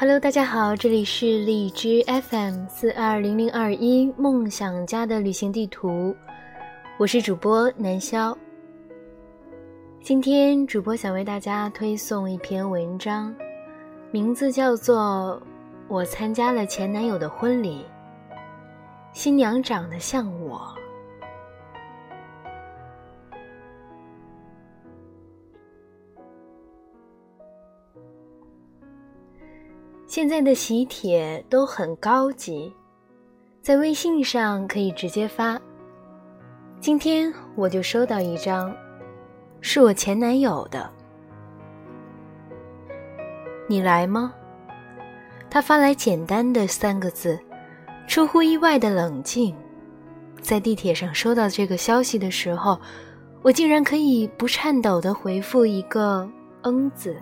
Hello，大家好，这里是荔枝 FM 四二零零二一梦想家的旅行地图，我是主播南潇。今天主播想为大家推送一篇文章，名字叫做《我参加了前男友的婚礼》，新娘长得像我。现在的喜帖都很高级，在微信上可以直接发。今天我就收到一张，是我前男友的。你来吗？他发来简单的三个字，出乎意外的冷静。在地铁上收到这个消息的时候，我竟然可以不颤抖的回复一个“嗯”字。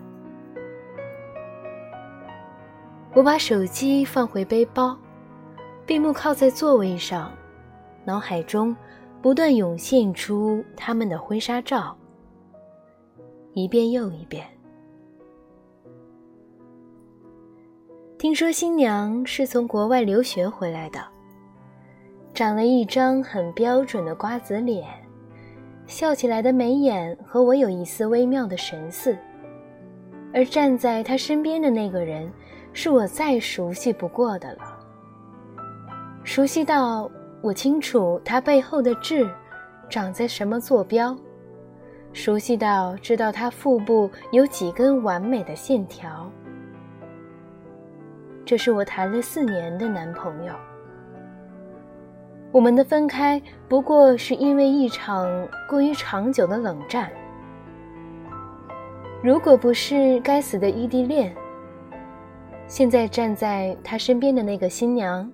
我把手机放回背包，闭目靠在座位上，脑海中不断涌现出他们的婚纱照，一遍又一遍。听说新娘是从国外留学回来的，长了一张很标准的瓜子脸，笑起来的眉眼和我有一丝微妙的神似，而站在她身边的那个人。是我再熟悉不过的了，熟悉到我清楚他背后的痣长在什么坐标，熟悉到知道他腹部有几根完美的线条。这是我谈了四年的男朋友，我们的分开不过是因为一场过于长久的冷战。如果不是该死的异地恋。现在站在他身边的那个新娘，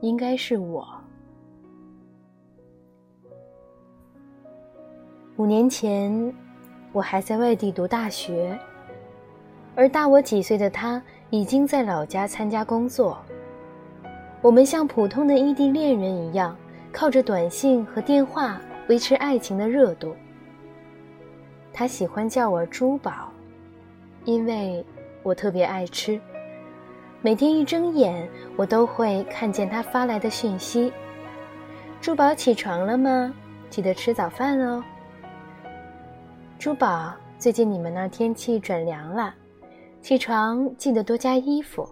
应该是我。五年前，我还在外地读大学，而大我几岁的他已经在老家参加工作。我们像普通的异地恋人一样，靠着短信和电话维持爱情的热度。他喜欢叫我珠宝，因为。我特别爱吃，每天一睁眼，我都会看见他发来的讯息：“珠宝起床了吗？记得吃早饭哦。”“珠宝，最近你们那天气转凉了，起床记得多加衣服。”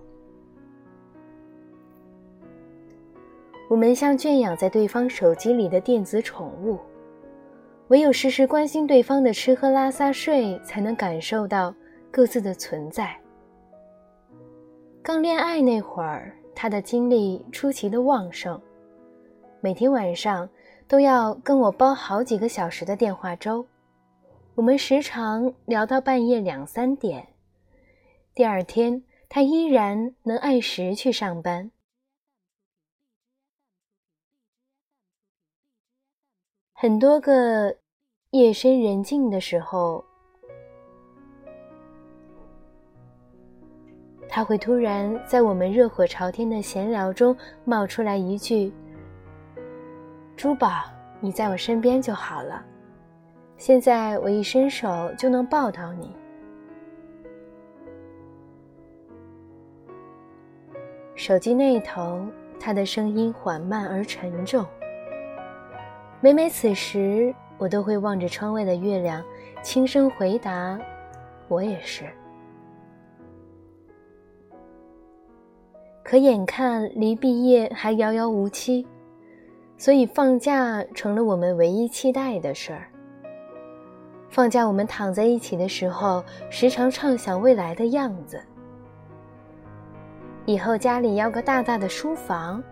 我们像圈养在对方手机里的电子宠物，唯有时时关心对方的吃喝拉撒睡，才能感受到各自的存在。刚恋爱那会儿，他的精力出奇的旺盛，每天晚上都要跟我煲好几个小时的电话粥，我们时常聊到半夜两三点。第二天，他依然能按时去上班。很多个夜深人静的时候。他会突然在我们热火朝天的闲聊中冒出来一句：“珠宝，你在我身边就好了，现在我一伸手就能抱到你。”手机那头，他的声音缓慢而沉重。每每此时，我都会望着窗外的月亮，轻声回答：“我也是。”可眼看离毕业还遥遥无期，所以放假成了我们唯一期待的事儿。放假我们躺在一起的时候，时常畅想未来的样子。以后家里要个大大的书房。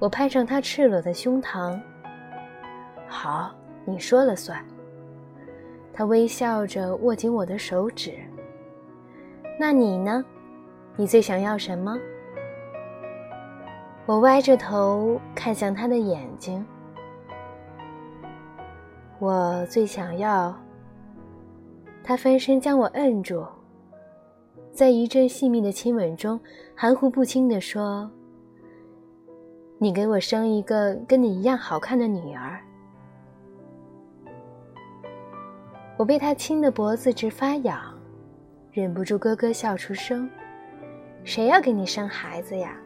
我拍上他赤裸的胸膛。好，你说了算。他微笑着握紧我的手指。那你呢？你最想要什么？我歪着头看向他的眼睛。我最想要。他翻身将我摁住，在一阵细密的亲吻中，含糊不清地说：“你给我生一个跟你一样好看的女儿。”我被他亲的脖子直发痒。忍不住咯咯笑出声。谁要给你生孩子呀？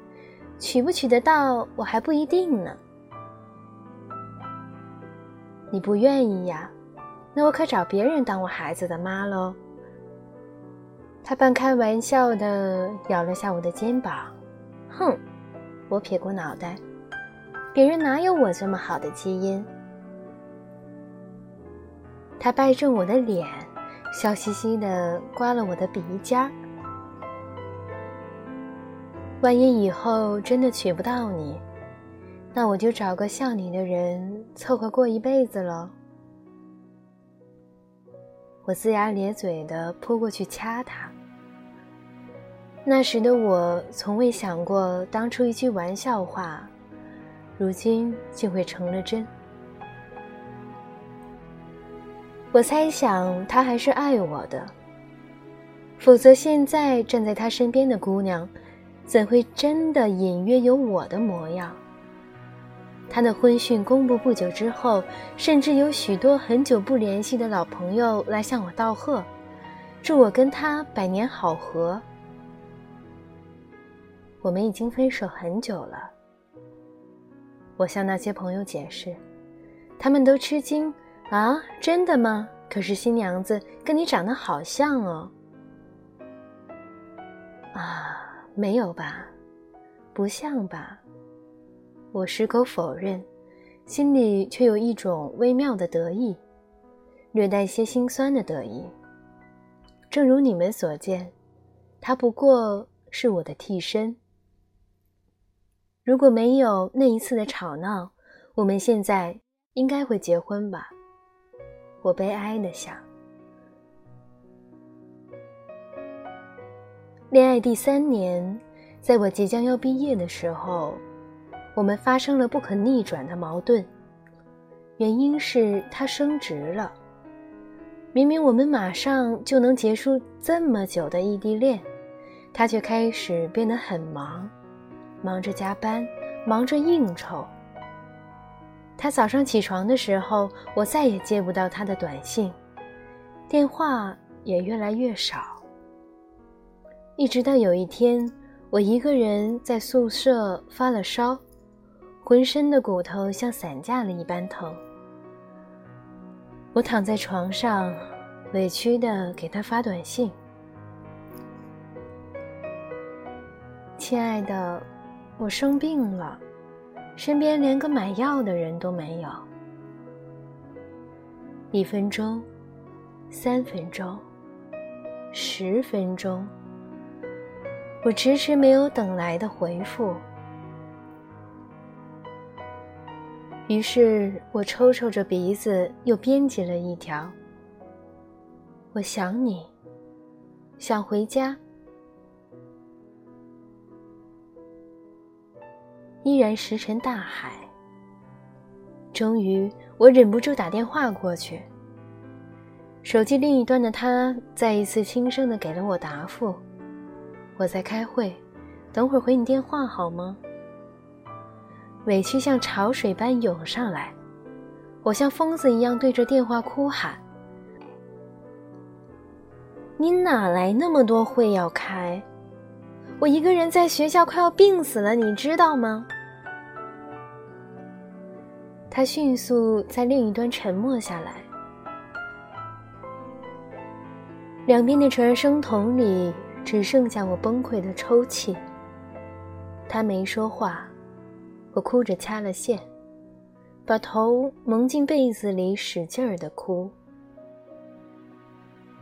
娶不娶得到，我还不一定呢。你不愿意呀？那我可找别人当我孩子的妈喽。他半开玩笑的咬了下我的肩膀，哼，我撇过脑袋，别人哪有我这么好的基因？他掰正我的脸，笑嘻嘻的刮了我的鼻尖儿。万一以后真的娶不到你，那我就找个像你的人凑合过一辈子了。我龇牙咧嘴的扑过去掐他。那时的我从未想过，当初一句玩笑话，如今竟会成了真。我猜想他还是爱我的，否则现在站在他身边的姑娘。怎会真的隐约有我的模样？他的婚讯公布不久之后，甚至有许多很久不联系的老朋友来向我道贺，祝我跟他百年好合。我们已经分手很久了。我向那些朋友解释，他们都吃惊：“啊，真的吗？可是新娘子跟你长得好像哦。”没有吧，不像吧。我矢口否认，心里却有一种微妙的得意，略带些心酸的得意。正如你们所见，他不过是我的替身。如果没有那一次的吵闹，我们现在应该会结婚吧？我悲哀的想。恋爱第三年，在我即将要毕业的时候，我们发生了不可逆转的矛盾。原因是他升职了。明明我们马上就能结束这么久的异地恋，他却开始变得很忙，忙着加班，忙着应酬。他早上起床的时候，我再也接不到他的短信，电话也越来越少。一直到有一天，我一个人在宿舍发了烧，浑身的骨头像散架了一般疼。我躺在床上，委屈的给他发短信：“亲爱的，我生病了，身边连个买药的人都没有。”一分钟，三分钟，十分钟。我迟迟没有等来的回复，于是我抽抽着鼻子，又编辑了一条：“我想你，想回家。”依然石沉大海。终于，我忍不住打电话过去。手机另一端的他再一次轻声的给了我答复。我在开会，等会儿回你电话好吗？委屈像潮水般涌上来，我像疯子一样对着电话哭喊：“你哪来那么多会要开？我一个人在学校快要病死了，你知道吗？”他迅速在另一端沉默下来，两边的传声筒里。只剩下我崩溃的抽泣。他没说话，我哭着掐了线，把头蒙进被子里，使劲儿的哭。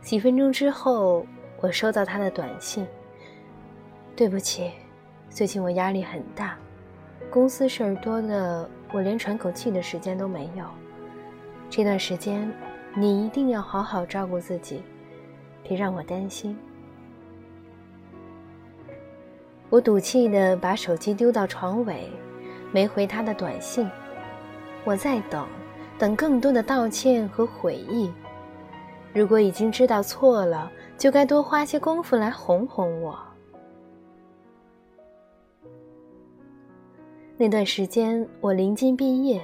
几分钟之后，我收到他的短信：“对不起，最近我压力很大，公司事儿多的，我连喘口气的时间都没有。这段时间，你一定要好好照顾自己，别让我担心。”我赌气的把手机丢到床尾，没回他的短信。我在等，等更多的道歉和悔意。如果已经知道错了，就该多花些功夫来哄哄我。那段时间我临近毕业，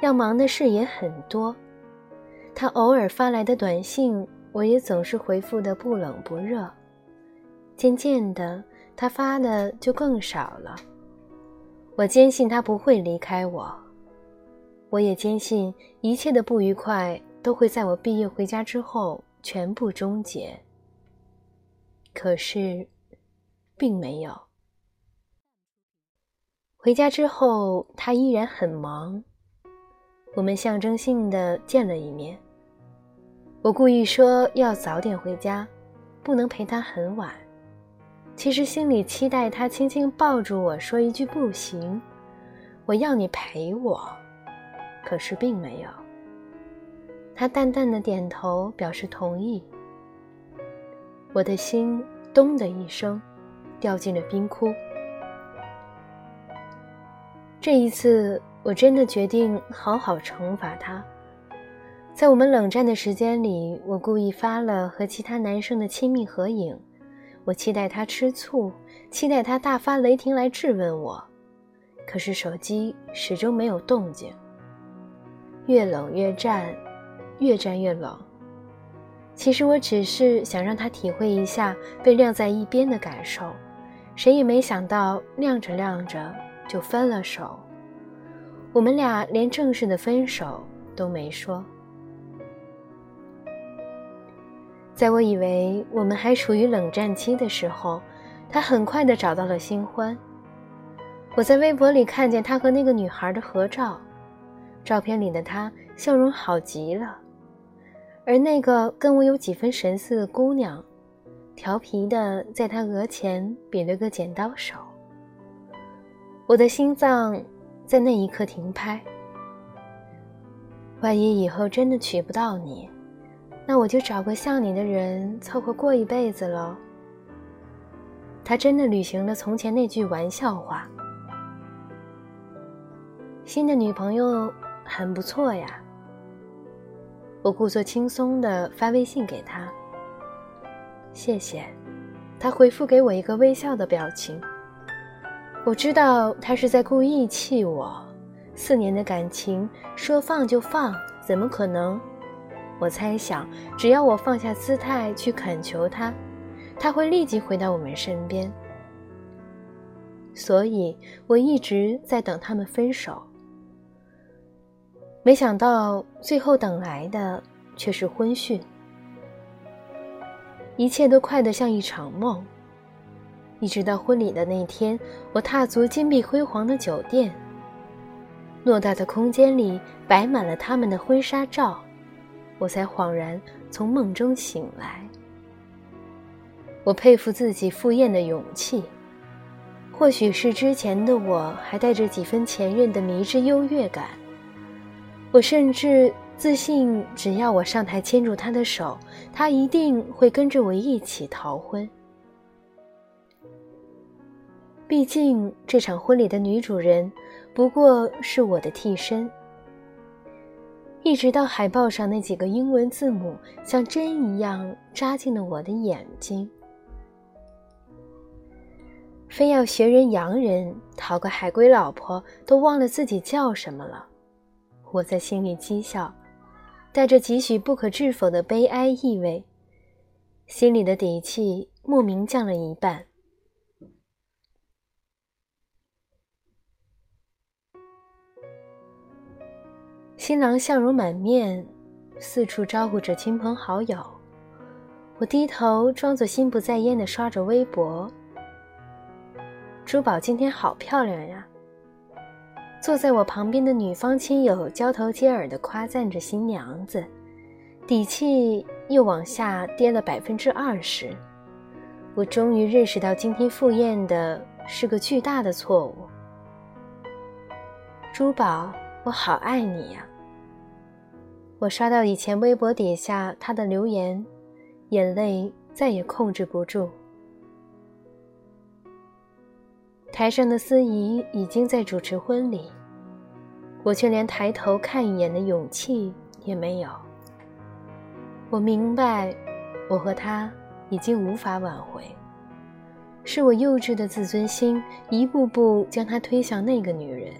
要忙的事也很多。他偶尔发来的短信，我也总是回复的不冷不热。渐渐的，他发的就更少了。我坚信他不会离开我，我也坚信一切的不愉快都会在我毕业回家之后全部终结。可是，并没有。回家之后，他依然很忙。我们象征性的见了一面。我故意说要早点回家，不能陪他很晚。其实心里期待他轻轻抱住我说一句“不行，我要你陪我”，可是并没有。他淡淡的点头表示同意。我的心“咚”的一声，掉进了冰窟。这一次，我真的决定好好惩罚他。在我们冷战的时间里，我故意发了和其他男生的亲密合影。我期待他吃醋，期待他大发雷霆来质问我，可是手机始终没有动静。越冷越战，越战越冷。其实我只是想让他体会一下被晾在一边的感受，谁也没想到晾着晾着就分了手。我们俩连正式的分手都没说。在我以为我们还处于冷战期的时候，他很快的找到了新欢。我在微博里看见他和那个女孩的合照，照片里的他笑容好极了，而那个跟我有几分神似的姑娘，调皮的在他额前比了个剪刀手。我的心脏在那一刻停拍。万一以后真的娶不到你。那我就找个像你的人凑合过一辈子了。他真的履行了从前那句玩笑话。新的女朋友很不错呀。我故作轻松的发微信给他。谢谢。他回复给我一个微笑的表情。我知道他是在故意气我。四年的感情说放就放，怎么可能？我猜想，只要我放下姿态去恳求他，他会立即回到我们身边。所以我一直在等他们分手。没想到最后等来的却是婚讯。一切都快得像一场梦。一直到婚礼的那天，我踏足金碧辉煌的酒店，偌大的空间里摆满了他们的婚纱照。我才恍然从梦中醒来。我佩服自己赴宴的勇气，或许是之前的我还带着几分前任的迷之优越感。我甚至自信，只要我上台牵住他的手，他一定会跟着我一起逃婚。毕竟这场婚礼的女主人不过是我的替身。一直到海报上那几个英文字母像针一样扎进了我的眼睛，非要学人洋人讨个海归老婆，都忘了自己叫什么了。我在心里讥笑，带着几许不可置否的悲哀意味，心里的底气莫名降了一半。新郎笑容满面，四处招呼着亲朋好友。我低头装作心不在焉地刷着微博。珠宝今天好漂亮呀！坐在我旁边的女方亲友交头接耳地夸赞着新娘子，底气又往下跌了百分之二十。我终于认识到今天赴宴的是个巨大的错误。珠宝，我好爱你呀！我刷到以前微博底下他的留言，眼泪再也控制不住。台上的司仪已经在主持婚礼，我却连抬头看一眼的勇气也没有。我明白，我和他已经无法挽回，是我幼稚的自尊心一步步将他推向那个女人。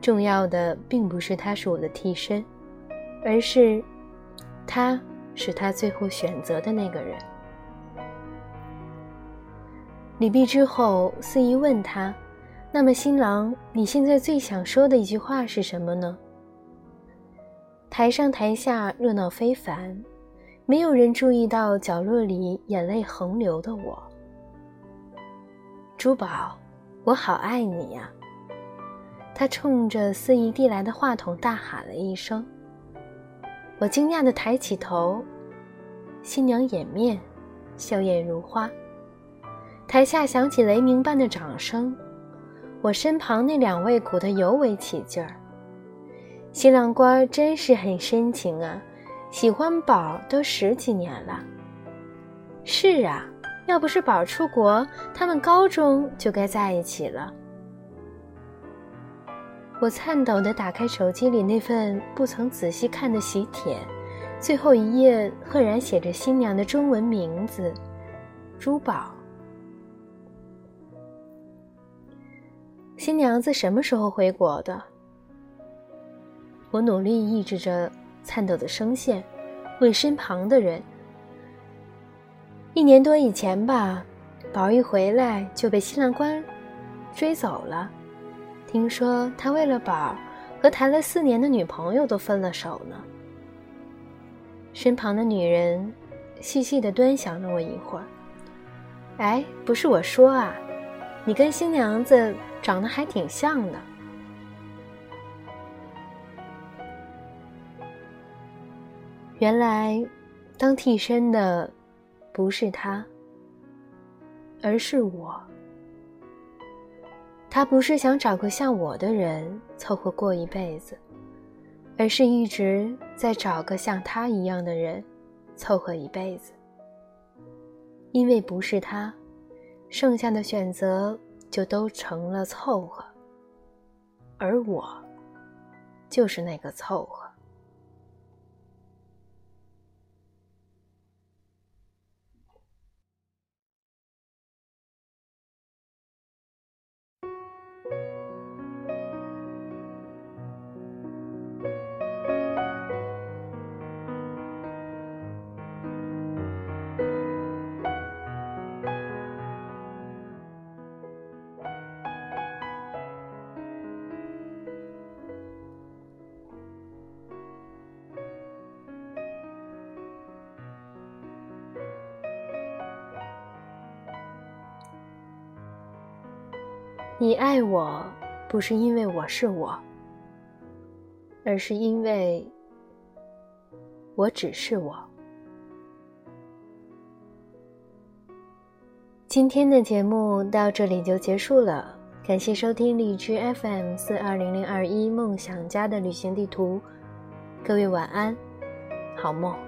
重要的并不是他是我的替身。而是，他是他最后选择的那个人。礼毕之后，司仪问他：“那么，新郎，你现在最想说的一句话是什么呢？”台上台下热闹非凡，没有人注意到角落里眼泪横流的我。珠宝，我好爱你呀！他冲着司仪递来的话筒大喊了一声。我惊讶地抬起头，新娘掩面，笑靥如花。台下响起雷鸣般的掌声，我身旁那两位鼓得尤为起劲儿。新郎官真是很深情啊，喜欢宝都十几年了。是啊，要不是宝出国，他们高中就该在一起了。我颤抖地打开手机里那份不曾仔细看的喜帖，最后一页赫然写着新娘的中文名字——珠宝。新娘子什么时候回国的？我努力抑制着颤抖的声线，问身旁的人：“一年多以前吧，宝儿一回来就被新郎官追走了。”听说他为了宝，和谈了四年的女朋友都分了手呢。身旁的女人细细的端详了我一会儿。哎，不是我说啊，你跟新娘子长得还挺像的。原来，当替身的不是他，而是我。他不是想找个像我的人凑合过一辈子，而是一直在找个像他一样的人凑合一辈子。因为不是他，剩下的选择就都成了凑合，而我就是那个凑合。你爱我，不是因为我是我，而是因为我只是我。今天的节目到这里就结束了，感谢收听荔枝 FM 四二零零二一梦想家的旅行地图，各位晚安，好梦。